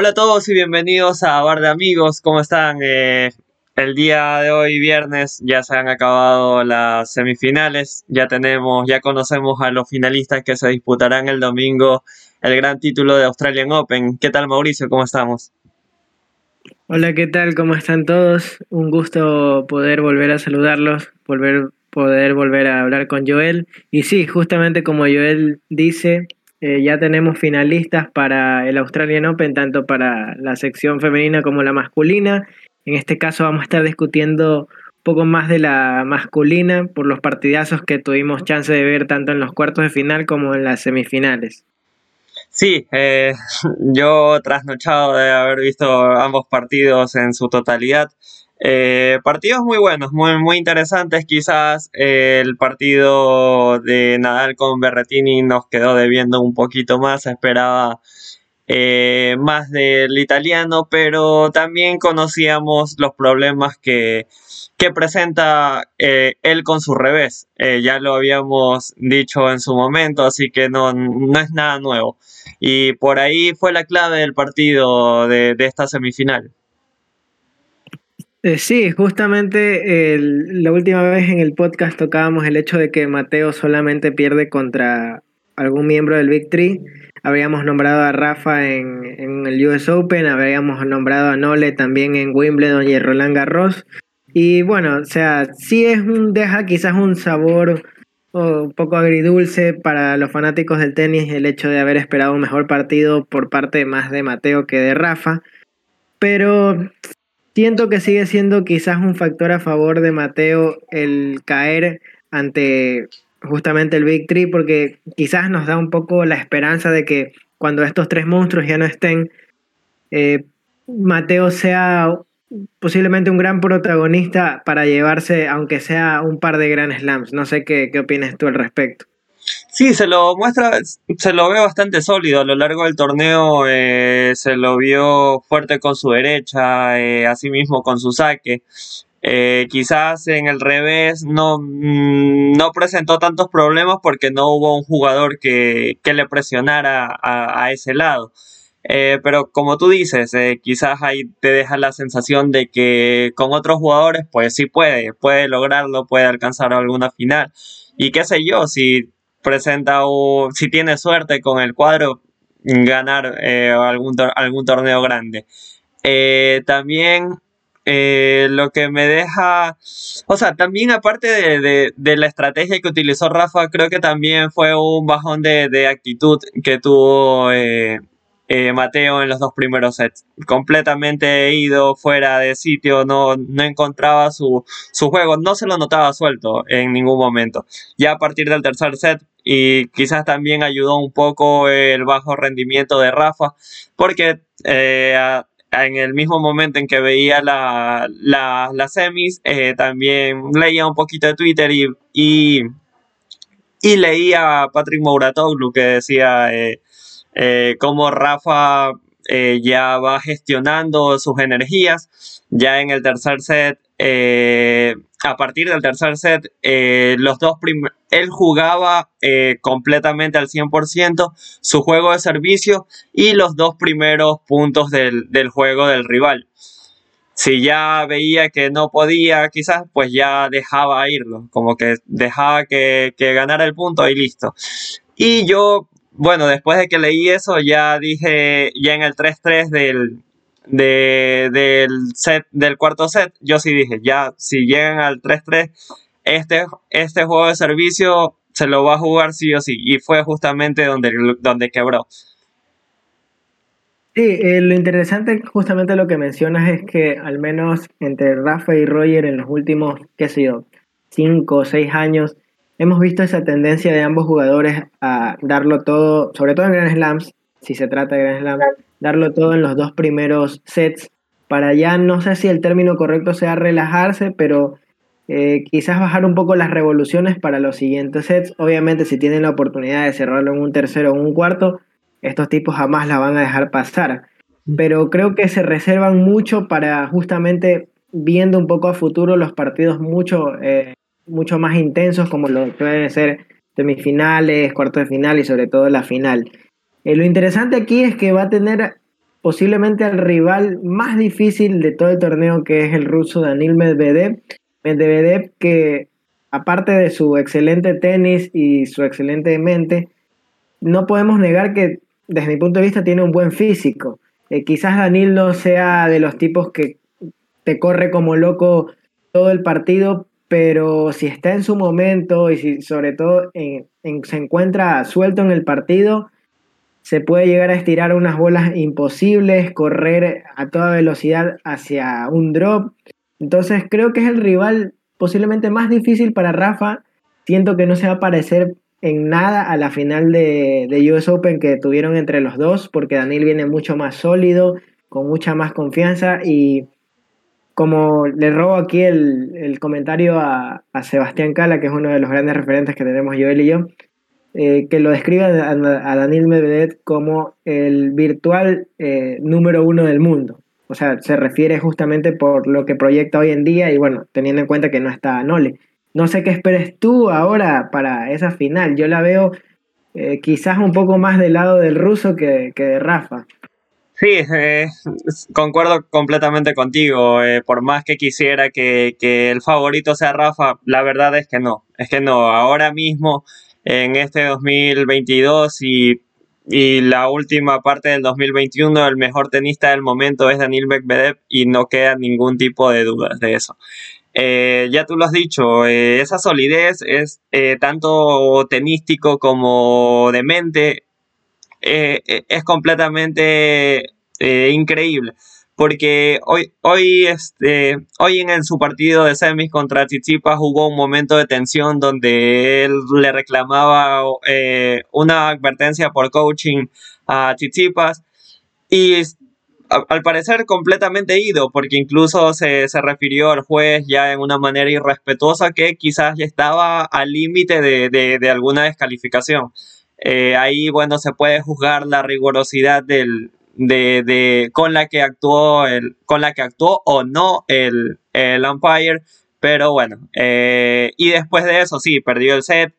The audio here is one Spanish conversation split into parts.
Hola a todos y bienvenidos a Bar de Amigos. ¿Cómo están? Eh, el día de hoy, viernes, ya se han acabado las semifinales. Ya tenemos, ya conocemos a los finalistas que se disputarán el domingo el gran título de Australian Open. ¿Qué tal, Mauricio? ¿Cómo estamos? Hola, ¿qué tal? ¿Cómo están todos? Un gusto poder volver a saludarlos, volver, poder volver a hablar con Joel. Y sí, justamente como Joel dice, eh, ya tenemos finalistas para el Australian Open, tanto para la sección femenina como la masculina. En este caso vamos a estar discutiendo un poco más de la masculina por los partidazos que tuvimos chance de ver tanto en los cuartos de final como en las semifinales. Sí, eh, yo trasnochado de haber visto ambos partidos en su totalidad. Eh, partidos muy buenos, muy, muy interesantes. Quizás eh, el partido de Nadal con Berretini nos quedó debiendo un poquito más. Esperaba eh, más del italiano, pero también conocíamos los problemas que, presenta él con su revés. ya lo habíamos dicho en su momento, así que no, no es nada nuevo. Y por ahí fue la clave del partido de esta semifinal. Eh, sí, justamente la última vez en el podcast tocábamos el hecho de que Mateo solamente pierde contra algún miembro del Big Three. Habríamos nombrado a Rafa en, el US Open, habríamos nombrado a Nole también en Wimbledon y en Roland Garros. Y bueno, o sea, sí es un, deja quizás un sabor un poco agridulce para los fanáticos del tenis el hecho de haber esperado un mejor partido por parte más de Mateo que de Rafa. Pero Siento que sigue siendo quizás un factor a favor de Mateo el caer ante justamente el Big Three, porque quizás nos da un poco la esperanza de que cuando estos tres monstruos ya no estén, eh, Mateo sea posiblemente un gran protagonista para llevarse, aunque sea un par de Grand Slams. No sé qué, qué opinas tú al respecto. Sí, se lo muestra, se lo ve bastante sólido a lo largo del torneo, eh, se lo vio fuerte con su derecha, eh, asimismo con su saque. Eh, quizás en el revés no, mm, no presentó tantos problemas porque no hubo un jugador que, le presionara a, ese lado. pero como tú dices, quizás ahí te deja la sensación de que con otros jugadores, pues sí puede, puede lograrlo, puede alcanzar alguna final. Y qué sé yo, si presenta o si tiene suerte con el cuadro, ganar eh, algún, algún torneo grande. Eh, también eh, lo que me deja, o sea, también aparte de, de, la estrategia que utilizó Rafa, creo que también fue un bajón de, de actitud que tuvo Mateo en los dos primeros sets. Completamente ido fuera de sitio, no, no encontraba su, juego, no se lo notaba suelto en ningún momento. Ya a partir del tercer set y quizás también ayudó un poco el bajo rendimiento de Rafa, porque eh, en el mismo momento en que veía la, la, semis, eh, también leía un poquito de Twitter y, y, leía a Patrick Mouratoglu que decía eh, como Rafa ya va gestionando sus energías. Ya en el tercer set, eh, a partir del tercer set, los dos él jugaba completamente al 100% su juego de servicio y los dos primeros puntos del, juego del rival. Si ya veía que no podía, quizás, pues ya dejaba irlo, como que dejaba que, que ganara el punto y listo. Y yo bueno, después de que leí eso, ya dije, ya en el 3-3 del, del set, del cuarto set, yo sí dije, ya, si llegan al 3-3, este, este juego de servicio se lo va a jugar sí o sí. Y fue justamente donde, donde quebró. Sí, eh, lo interesante justamente lo que mencionas es que al menos entre Rafa y Roger en los últimos, qué sé yo, 5 o 6 años, hemos visto esa tendencia de ambos jugadores a darlo todo, sobre todo en Grand Slams, si se trata de Grand Slams, darlo todo en los dos primeros sets, para ya no sé si el término correcto sea relajarse, pero eh, quizás bajar un poco las revoluciones para los siguientes sets. Obviamente si tienen la oportunidad de cerrarlo en un tercero o un cuarto, estos tipos jamás la van a dejar pasar. Pero creo que se reservan mucho para justamente viendo un poco a futuro los partidos mucho eh, mucho más intensos como lo pueden ser semifinales, cuartos de final y sobre todo la final. Eh, lo interesante aquí es que va a tener posiblemente al rival más difícil de todo el torneo, que es el ruso Daniel Medvedev. Medvedev que aparte de su excelente tenis y su excelente mente, no podemos negar que desde mi punto de vista tiene un buen físico. Eh, quizás Daniel no sea de los tipos que te corre como loco todo el partido, pero si está en su momento y si sobre todo se encuentra suelto en el partido, se puede llegar a estirar unas bolas imposibles, correr a toda velocidad hacia un drop. Entonces creo que es el rival posiblemente más difícil para Rafa. Siento que no se va a parecer en nada a la final de, de US Open que tuvieron entre los dos, porque Daniel viene mucho más sólido, con mucha más confianza y como le robo aquí el, comentario a, Sebastián Cala, que es uno de los grandes referentes que tenemos Joel y yo, eh, que lo describe a, Daniel Medvedev como el virtual eh, número uno del mundo. O sea, se refiere justamente por lo que proyecta hoy en día y bueno, teniendo en cuenta que no está Nole. No sé qué esperes tú ahora para esa final. Yo la veo eh, quizás un poco más del lado del ruso que, de Rafa. Sí, concuerdo completamente contigo. Por más que quisiera que, que, el favorito sea Rafa, la verdad es que no. Es que no. Ahora mismo, en este 2022 y, y la última parte del 2021, el mejor tenista del momento es Daniel Medvedev y no queda ningún tipo de dudas de eso. Eh, ya tú lo has dicho, eh, esa solidez es eh, tanto tenístico como de mente, es completamente increíble. Porque hoy, hoy, este, hoy en, su partido de semis contra Tsitsipas hubo un momento de tensión donde él le reclamaba una advertencia por coaching a Tsitsipas y al parecer completamente ido, porque incluso se, refirió al juez ya en una manera irrespetuosa que quizás ya estaba al límite de, alguna descalificación. Eh, ahí, bueno, se puede juzgar la rigurosidad del, de, con la que actuó el, con la que actuó o no el, el umpire, pero bueno, eh, y después de eso sí, perdió el set,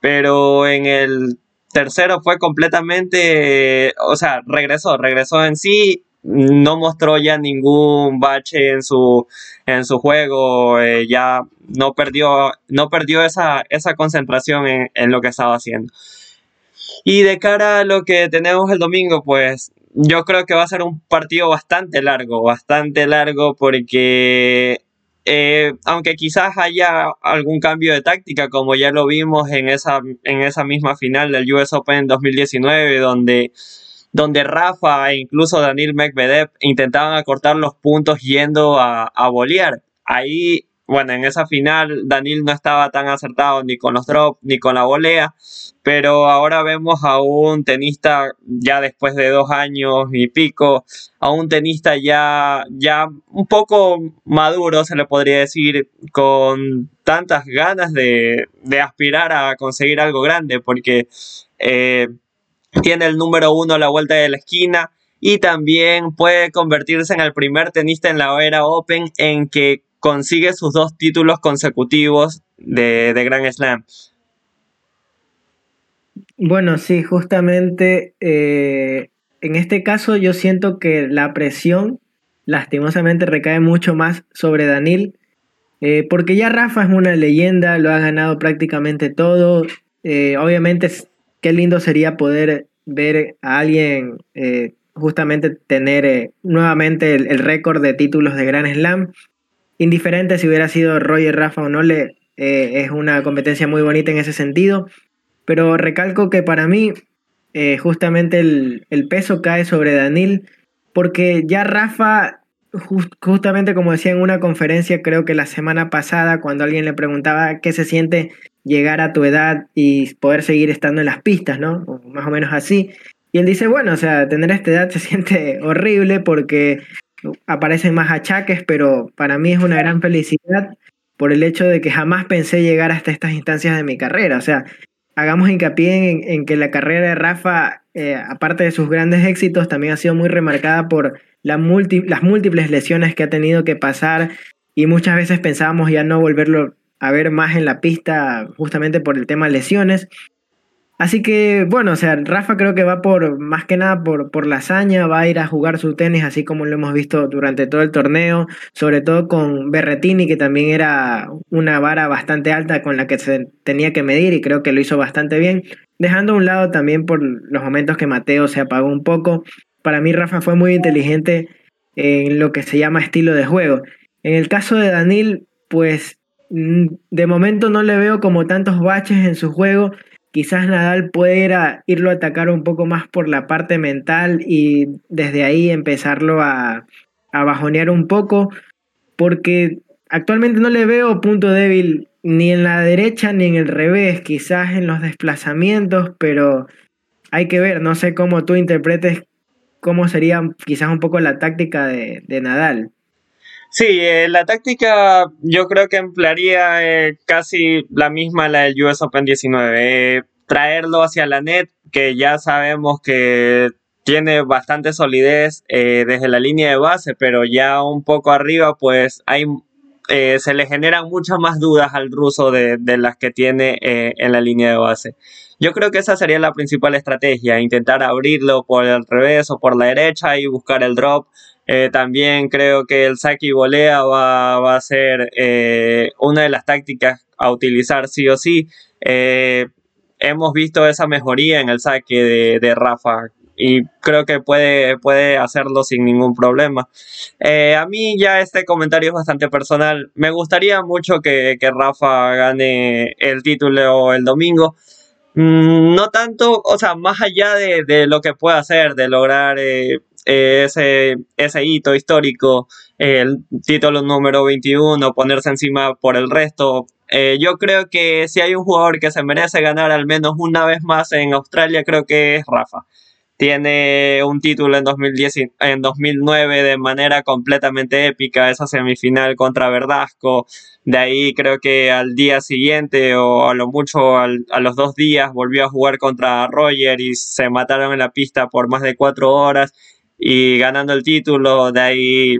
pero en el tercero fue completamente, o sea, regresó, regresó en sí no mostró ya ningún bache en su, en su juego, eh, ya no perdió, no perdió esa, esa concentración en, en, lo que estaba haciendo. Y de cara a lo que tenemos el domingo, pues yo creo que va a ser un partido bastante largo, bastante largo porque eh, aunque quizás haya algún cambio de táctica, como ya lo vimos en esa, en esa misma final del US Open 2019, donde donde Rafa e incluso Daniel Medvedev intentaban acortar los puntos yendo a, a bolear. Ahí, bueno, en esa final Daniel no estaba tan acertado ni con los drops ni con la volea, pero ahora vemos a un tenista ya después de dos años y pico, a un tenista ya, ya un poco maduro, se le podría decir, con tantas ganas de, de aspirar a conseguir algo grande, porque... Eh, tiene el número uno a la vuelta de la esquina y también puede convertirse en el primer tenista en la era Open en que consigue sus dos títulos consecutivos de, de Grand Slam. Bueno, sí, justamente eh, en este caso yo siento que la presión lastimosamente recae mucho más sobre Daniel, eh, porque ya Rafa es una leyenda, lo ha ganado prácticamente todo. Eh, obviamente qué lindo sería poder ver a alguien justamente tener eh, nuevamente el, récord de títulos de Grand Slam. Indiferente si hubiera sido Roger Rafa o no, le, eh, es una competencia muy bonita en ese sentido. Pero recalco que para mí justamente el, el, peso cae sobre Daniel, porque ya Rafa justamente como decía en una conferencia, creo que la semana pasada, cuando alguien le preguntaba qué se siente llegar a tu edad y poder seguir estando en las pistas, ¿no? más o menos así. Y él dice, bueno, o sea, tener esta edad se siente horrible porque aparecen más achaques, pero para mí es una gran felicidad por el hecho de que jamás pensé llegar hasta estas instancias de mi carrera. O sea, hagamos hincapié en, que la carrera de Rafa, eh, aparte de sus grandes éxitos, también ha sido muy remarcada por las múltiples lesiones que ha tenido que pasar y muchas veces pensábamos ya no volverlo a ver más en la pista justamente por el tema lesiones. Así que, bueno, o sea, Rafa creo que va por, más que nada por, por la hazaña, va a ir a jugar su tenis así como lo hemos visto durante todo el torneo, sobre todo con Berretini, que también era una vara bastante alta con la que se tenía que medir y creo que lo hizo bastante bien, dejando a un lado también por los momentos que Mateo se apagó un poco. Para mí Rafa fue muy inteligente en lo que se llama estilo de juego. En el caso de Danil, pues mm, de momento no le veo como tantos baches en su juego quizás Nadal pueda irlo a atacar un poco más por la parte mental y desde ahí empezarlo a, a bajonear un poco, porque actualmente no le veo punto débil ni en la derecha ni en el revés, quizás en los desplazamientos, pero hay que ver, no sé cómo tú interpretes cómo sería quizás un poco la táctica de, Nadal. Sí, eh, la táctica yo creo que emplearía eh, casi la misma la del US Open 19. Eh, traerlo hacia la net, que ya sabemos que tiene bastante solidez desde la línea de base, pero ya un poco arriba, pues hay, se le generan muchas más dudas al ruso de, de las que tiene en la línea de base. Yo creo que esa sería la principal estrategia, intentar abrirlo por el revés o por la derecha y buscar el drop eh, también creo que el saque y volea va, a ser eh, una de las tácticas a utilizar sí o sí. Eh, hemos visto esa mejoría en el saque de, Rafa y creo que puede, puede hacerlo sin ningún problema. a mí ya este comentario es bastante personal. Me gustaría mucho que, Rafa gane el título el domingo. Mm, no tanto, o sea, más allá de, de lo que pueda hacer, de lograr ese, ese hito histórico, el título número 21, ponerse encima por el resto. Eh, yo creo que si hay un jugador que se merece ganar al menos una vez más en Australia, creo que es Rafa. Tiene un título en, 2010, en 2009 de manera completamente épica, esa semifinal contra Verdasco. De ahí creo que al día siguiente o a lo mucho a los dos días volvió a jugar contra Roger y se mataron en la pista por más de cuatro horas y ganando el título, de ahí,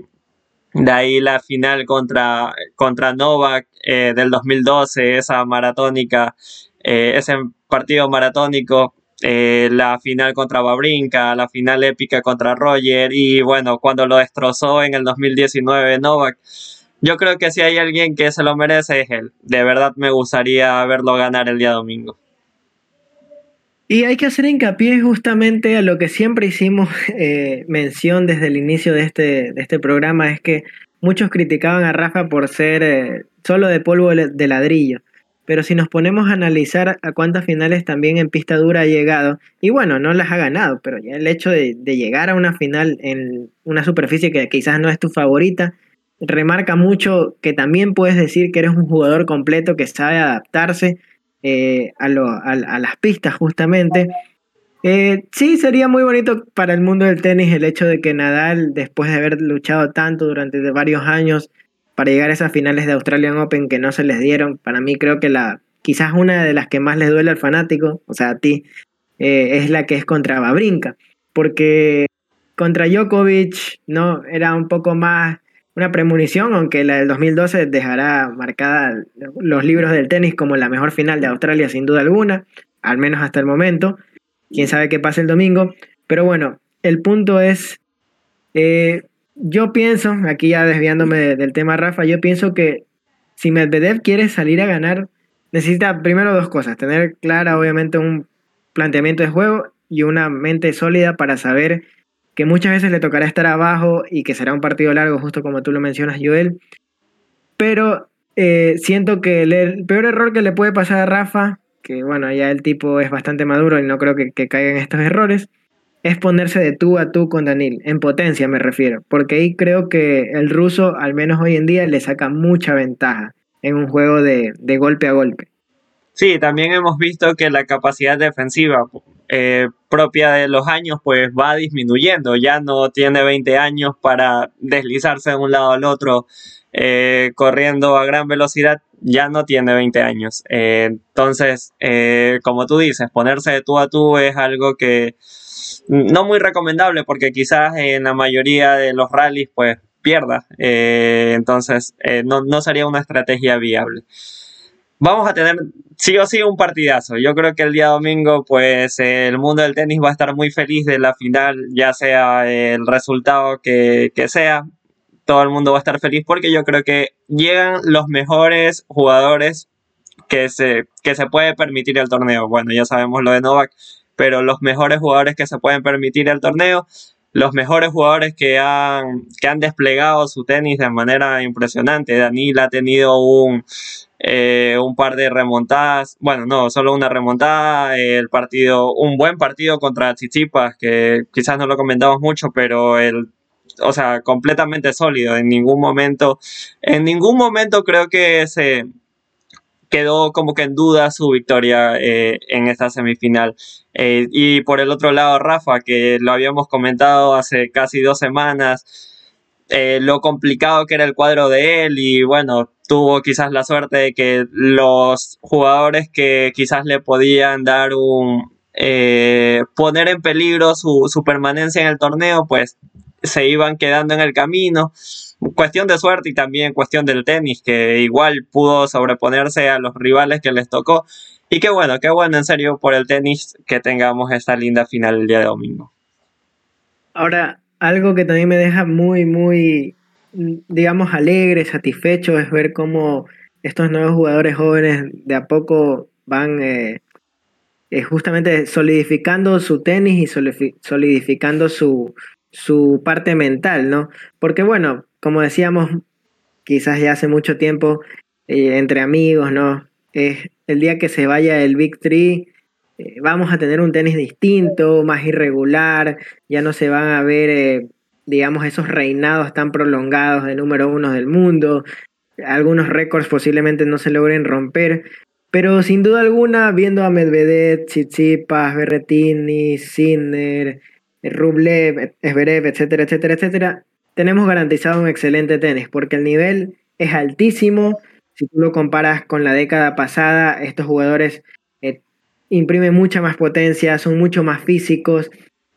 de ahí la final contra, contra Novak eh, del 2012, esa maratónica, eh, ese partido maratónico, eh, la final contra Babrinka, la final épica contra Roger y bueno, cuando lo destrozó en el 2019 Novak. Yo creo que si hay alguien que se lo merece es él. De verdad me gustaría verlo ganar el día domingo. Y hay que hacer hincapié justamente a lo que siempre hicimos eh, mención desde el inicio de este, de este programa, es que muchos criticaban a Rafa por ser eh, solo de polvo de ladrillo. Pero si nos ponemos a analizar a cuántas finales también en pista dura ha llegado, y bueno, no las ha ganado, pero ya el hecho de, de llegar a una final en una superficie que quizás no es tu favorita, remarca mucho que también puedes decir que eres un jugador completo que sabe adaptarse eh, a, las pistas justamente. Eh, sí, sería muy bonito para el mundo del tenis el hecho de que Nadal, después de haber luchado tanto durante varios años para llegar a esas finales de Australian Open que no se les dieron, para mí creo que la quizás una de las que más les duele al fanático, o sea, a ti, eh, es la que es contra Babrinka, porque contra Djokovic no era un poco más una premonición, aunque la del 2012 dejará marcada los libros del tenis como la mejor final de Australia sin duda alguna, al menos hasta el momento. Quién sabe qué pasa el domingo. Pero bueno, el punto es, eh, yo pienso, aquí ya desviándome del tema Rafa, yo pienso que si Medvedev quiere salir a ganar, necesita primero dos cosas, tener clara obviamente un planteamiento de juego y una mente sólida para saber que muchas veces le tocará estar abajo y que será un partido largo, justo como tú lo mencionas, Joel. Pero eh, siento que el, peor error que le puede pasar a Rafa, que bueno, ya el tipo es bastante maduro y no creo que, que caiga en estos errores, es ponerse de tú a tú con Danil, en potencia me refiero, porque ahí creo que el ruso, al menos hoy en día, le saca mucha ventaja en un juego de, de golpe a golpe. Sí, también hemos visto que la capacidad defensiva eh, propia de los años pues va disminuyendo, ya no tiene 20 años para deslizarse de un lado al otro eh, corriendo a gran velocidad, ya no tiene 20 años. Eh, entonces, como tú dices, ponerse de tú a tú es algo que no muy recomendable porque quizás en la mayoría de los rallies pues pierda, entonces no, no sería una estrategia viable. Vamos a tener sí o sí un partidazo. Yo creo que el día domingo, pues el mundo del tenis va a estar muy feliz de la final, ya sea el resultado que, que sea. Todo el mundo va a estar feliz porque yo creo que llegan los mejores jugadores que se, que se puede permitir el torneo. Bueno, ya sabemos lo de Novak, pero los mejores jugadores que se pueden permitir el torneo los mejores jugadores que han, que han desplegado su tenis de manera impresionante. Danil ha tenido un, eh, un par de remontadas, bueno, no, solo una remontada, el partido, un buen partido contra Chichipas, que quizás no lo comentamos mucho, pero el, o sea, completamente sólido, en ningún momento, en ningún momento creo que se quedó como que en duda su victoria eh, en esta semifinal. Eh, y por el otro lado, Rafa, que lo habíamos comentado hace casi dos semanas, eh, lo complicado que era el cuadro de él y bueno, tuvo quizás la suerte de que los jugadores que quizás le podían dar un... poner en peligro su, su permanencia en el torneo, pues se iban quedando en el camino cuestión de suerte y también cuestión del tenis, que igual pudo sobreponerse a los rivales que les tocó. Y qué bueno, qué bueno en serio por el tenis que tengamos esta linda final el día de domingo. Ahora, algo que también me deja muy, muy, digamos, alegre, satisfecho, es ver cómo estos nuevos jugadores jóvenes de a poco van eh, eh, justamente solidificando su tenis y solidificando su, su parte mental, ¿no? Porque bueno, como decíamos, quizás ya hace mucho tiempo, eh, entre amigos, ¿no? Es el día que se vaya el Big Three, eh, vamos a tener un tenis distinto, más irregular, ya no se van a ver, eh, digamos, esos reinados tan prolongados de número uno del mundo, algunos récords posiblemente no se logren romper, pero sin duda alguna, viendo a Medvedev, Tsitsipas, Berretini, Sinner, Rublev, Esberev, etcétera, etcétera, etcétera, tenemos garantizado un excelente tenis, porque el nivel es altísimo. Si tú lo comparas con la década pasada, estos jugadores eh, imprimen mucha más potencia, son mucho más físicos.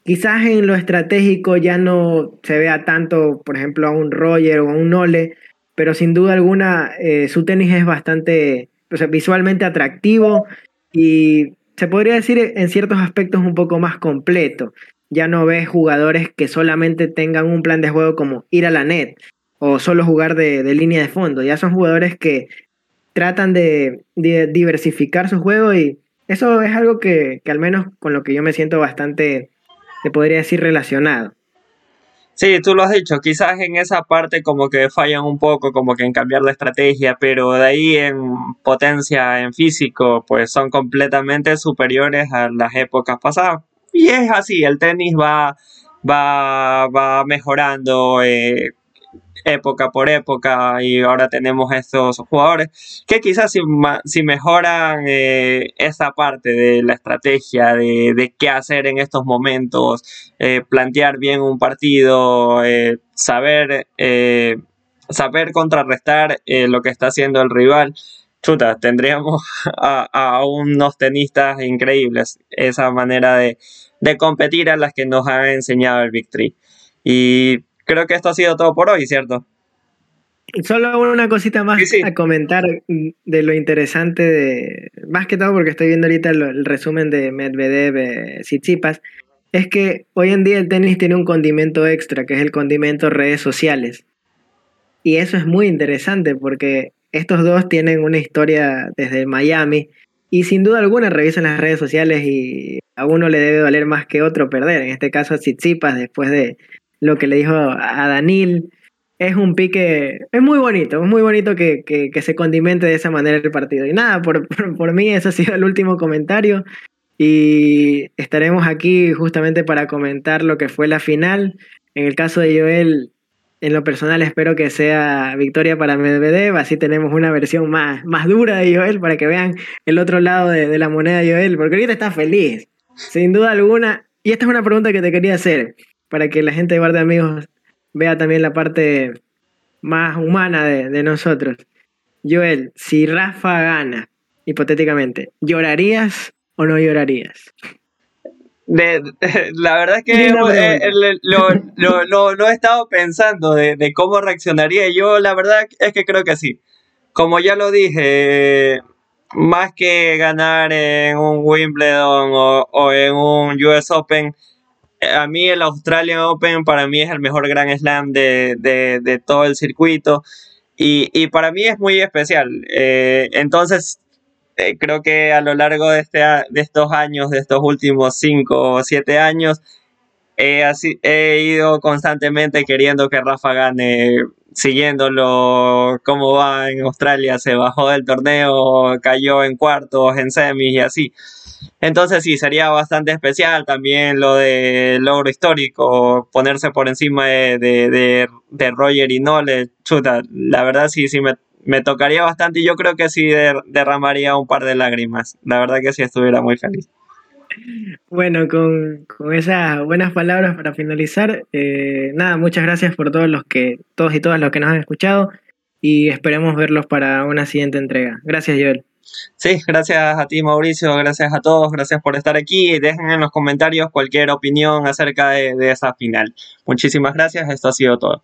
Quizás en lo estratégico ya no se vea tanto, por ejemplo, a un Roger o a un Nole, pero sin duda alguna eh, su tenis es bastante visualmente atractivo y se podría decir en ciertos aspectos un poco más completo ya no ves jugadores que solamente tengan un plan de juego como ir a la net o solo jugar de, línea de fondo. Ya son jugadores que tratan de, diversificar su juego y eso es algo que, al menos con lo que yo me siento bastante, te podría decir, relacionado. Sí, tú lo has dicho, quizás en esa parte como que fallan un poco, como que en cambiar la estrategia, pero de ahí en potencia, en físico, pues son completamente superiores a las épocas pasadas. Y es así, el tenis va, va, va mejorando eh, época por época y ahora tenemos estos jugadores que quizás si, mejoran eh, esa parte de la estrategia, de, qué hacer en estos momentos, eh, plantear bien un partido, saber, saber contrarrestar lo que está haciendo el rival, chuta, tendríamos a, unos tenistas increíbles. Esa manera de, competir a las que nos ha enseñado el Victory. Y creo que esto ha sido todo por hoy, ¿cierto? Solo una cosita más a comentar de lo interesante de, más que todo porque estoy viendo ahorita el, resumen de Medvedev, eh, Tsitsipas, es que hoy en día el tenis tiene un condimento extra, que es el condimento redes sociales. Y eso es muy interesante porque estos dos tienen una historia desde Miami y sin duda alguna revisan las redes sociales y a uno le debe doler más que otro perder. En este caso a Tsitsipas después de lo que le dijo a Danil. Es un pique, es muy bonito, es muy bonito que, se condimente de esa manera el partido. Y nada, por, por mí ese ha sido el último comentario y estaremos aquí justamente para comentar lo que fue la final. En el caso de Joel, en lo personal espero que sea victoria para Medvedev, así tenemos una versión más, más dura de Joel para que vean el otro lado de, la moneda de Joel, porque ahorita está feliz, sin duda alguna. Y esta es una pregunta que te quería hacer, para que la gente de Bar de Amigos vea también la parte más humana de, de nosotros. Joel, si Rafa gana, hipotéticamente, ¿llorarías o no llorarías? La verdad es que eh, lo, he estado pensando de, cómo reaccionaría. Yo la verdad es que creo que sí. Como ya lo dije, más que ganar en un Wimbledon o, en un US Open, a mí el Australian Open para mí es el mejor Grand Slam de, todo el circuito y, para mí es muy especial. Eh, entonces, eh, creo que a lo largo de, este, de estos años, de estos últimos 5 o 7 años, he, he ido constantemente queriendo que Rafa gane siguiéndolo cómo va en Australia, se bajó del torneo, cayó en cuartos, en semis y así. Entonces sí, sería bastante especial también lo de logro histórico, ponerse por encima de, de, Roger y Nole, chuta, la verdad sí, sí me, me tocaría bastante y yo creo que sí derramaría un par de lágrimas, la verdad que sí estuviera muy feliz. Bueno, con, esas buenas palabras para finalizar, eh, nada, muchas gracias por todos los que, todos y todas los que nos han escuchado y esperemos verlos para una siguiente entrega. Gracias, Joel. Sí, gracias a ti, Mauricio, gracias a todos, gracias por estar aquí. Dejen en los comentarios cualquier opinión acerca de esa final. Muchísimas gracias, esto ha sido todo.